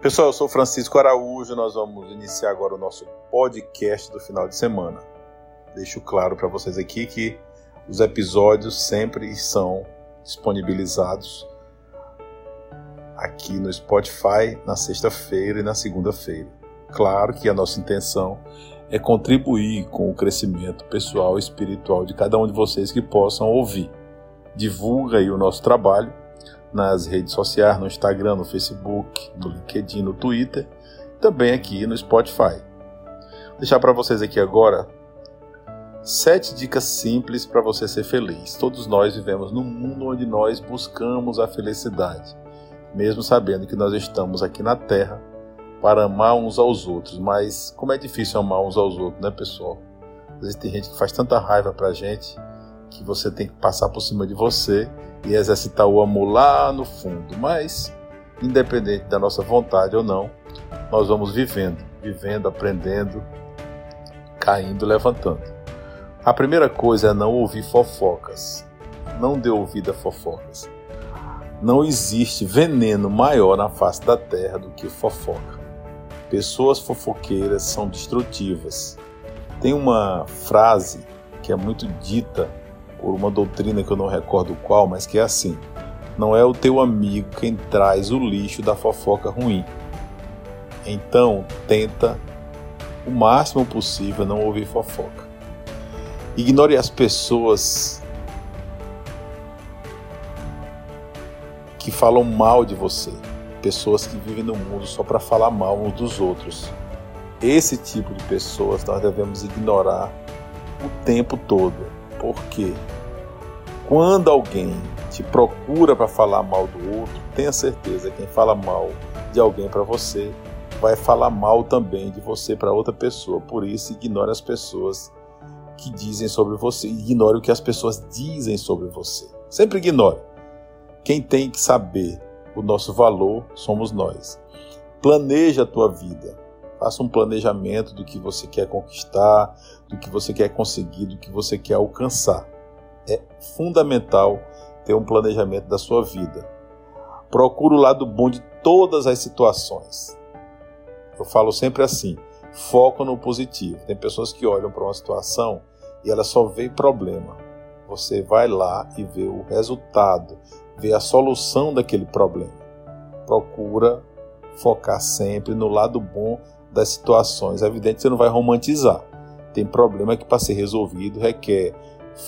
Pessoal, eu sou Francisco Araújo. Nós vamos iniciar agora o nosso podcast do final de semana. Deixo claro para vocês aqui que os episódios sempre são disponibilizados aqui no Spotify na sexta-feira e na segunda-feira. Claro que a nossa intenção é contribuir com o crescimento pessoal e espiritual de cada um de vocês que possam ouvir. Divulga aí o nosso trabalho nas redes sociais, no Instagram, no Facebook, no LinkedIn, no Twitter, também aqui no Spotify. Vou deixar para vocês aqui agora sete dicas simples para você ser feliz. Todos nós vivemos num mundo onde nós buscamos a felicidade, mesmo sabendo que nós estamos aqui na Terra para amar uns aos outros. Mas como é difícil amar uns aos outros, né, pessoal? Às vezes tem gente que faz tanta raiva pra gente que você tem que passar por cima de você e exercitar o amor lá no fundo. Mas, independente da nossa vontade ou não, nós vamos vivendo, vivendo, aprendendo, caindo, levantando. A primeira coisa é não ouvir fofocas. Não dê ouvido a fofocas. Não existe veneno maior na face da terra do que fofoca. Pessoas fofoqueiras são destrutivas. Tem uma frase que é muito dita por uma doutrina que eu não recordo qual, mas que é assim: não é o teu amigo quem traz o lixo da fofoca ruim. Então, tenta o máximo possível não ouvir fofoca. Ignore as pessoas que falam mal de você pessoas que vivem no mundo só para falar mal uns dos outros. Esse tipo de pessoas nós devemos ignorar o tempo todo, porque quando alguém te procura para falar mal do outro, tenha certeza quem fala mal de alguém para você vai falar mal também de você para outra pessoa. Por isso, ignore as pessoas que dizem sobre você, ignore o que as pessoas dizem sobre você. Sempre ignore. Quem tem que saber o nosso valor somos nós. Planeja a tua vida. Faça um planejamento do que você quer conquistar, do que você quer conseguir, do que você quer alcançar. É fundamental ter um planejamento da sua vida. Procure o lado bom de todas as situações. Eu falo sempre assim: foco no positivo. Tem pessoas que olham para uma situação e ela só vê problema. Você vai lá e vê o resultado, ver a solução daquele problema. Procura focar sempre no lado bom das situações. É evidente que você não vai romantizar. Tem problema que para ser resolvido requer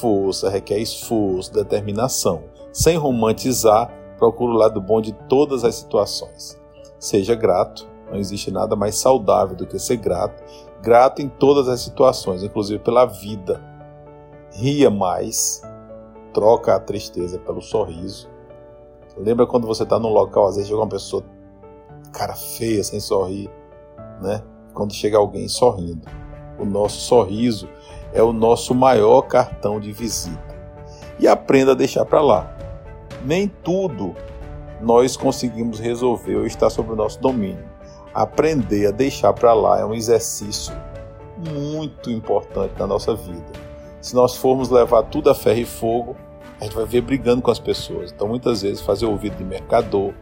força, requer esforço, determinação. Sem romantizar, procura o lado bom de todas as situações. Seja grato, não existe nada mais saudável do que ser grato, grato em todas as situações, inclusive pela vida. Ria mais, troca a tristeza pelo sorriso, Lembra quando você está num local, às vezes chega uma pessoa, cara feia, sem sorrir, né? Quando chega alguém sorrindo. O nosso sorriso é o nosso maior cartão de visita. E aprenda a deixar para lá. Nem tudo nós conseguimos resolver ou está sob o nosso domínio. Aprender a deixar para lá é um exercício muito importante na nossa vida. Se nós formos levar tudo a ferro e fogo, a gente vai ver brigando com as pessoas. Então, muitas vezes, fazer ouvido de mercador,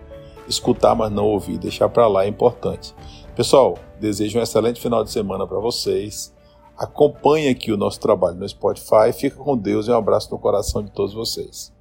escutar, mas não ouvir, deixar para lá é importante. Pessoal, desejo um excelente final de semana para vocês. Acompanhe aqui o nosso trabalho no Spotify. Fica com Deus e um abraço no coração de todos vocês.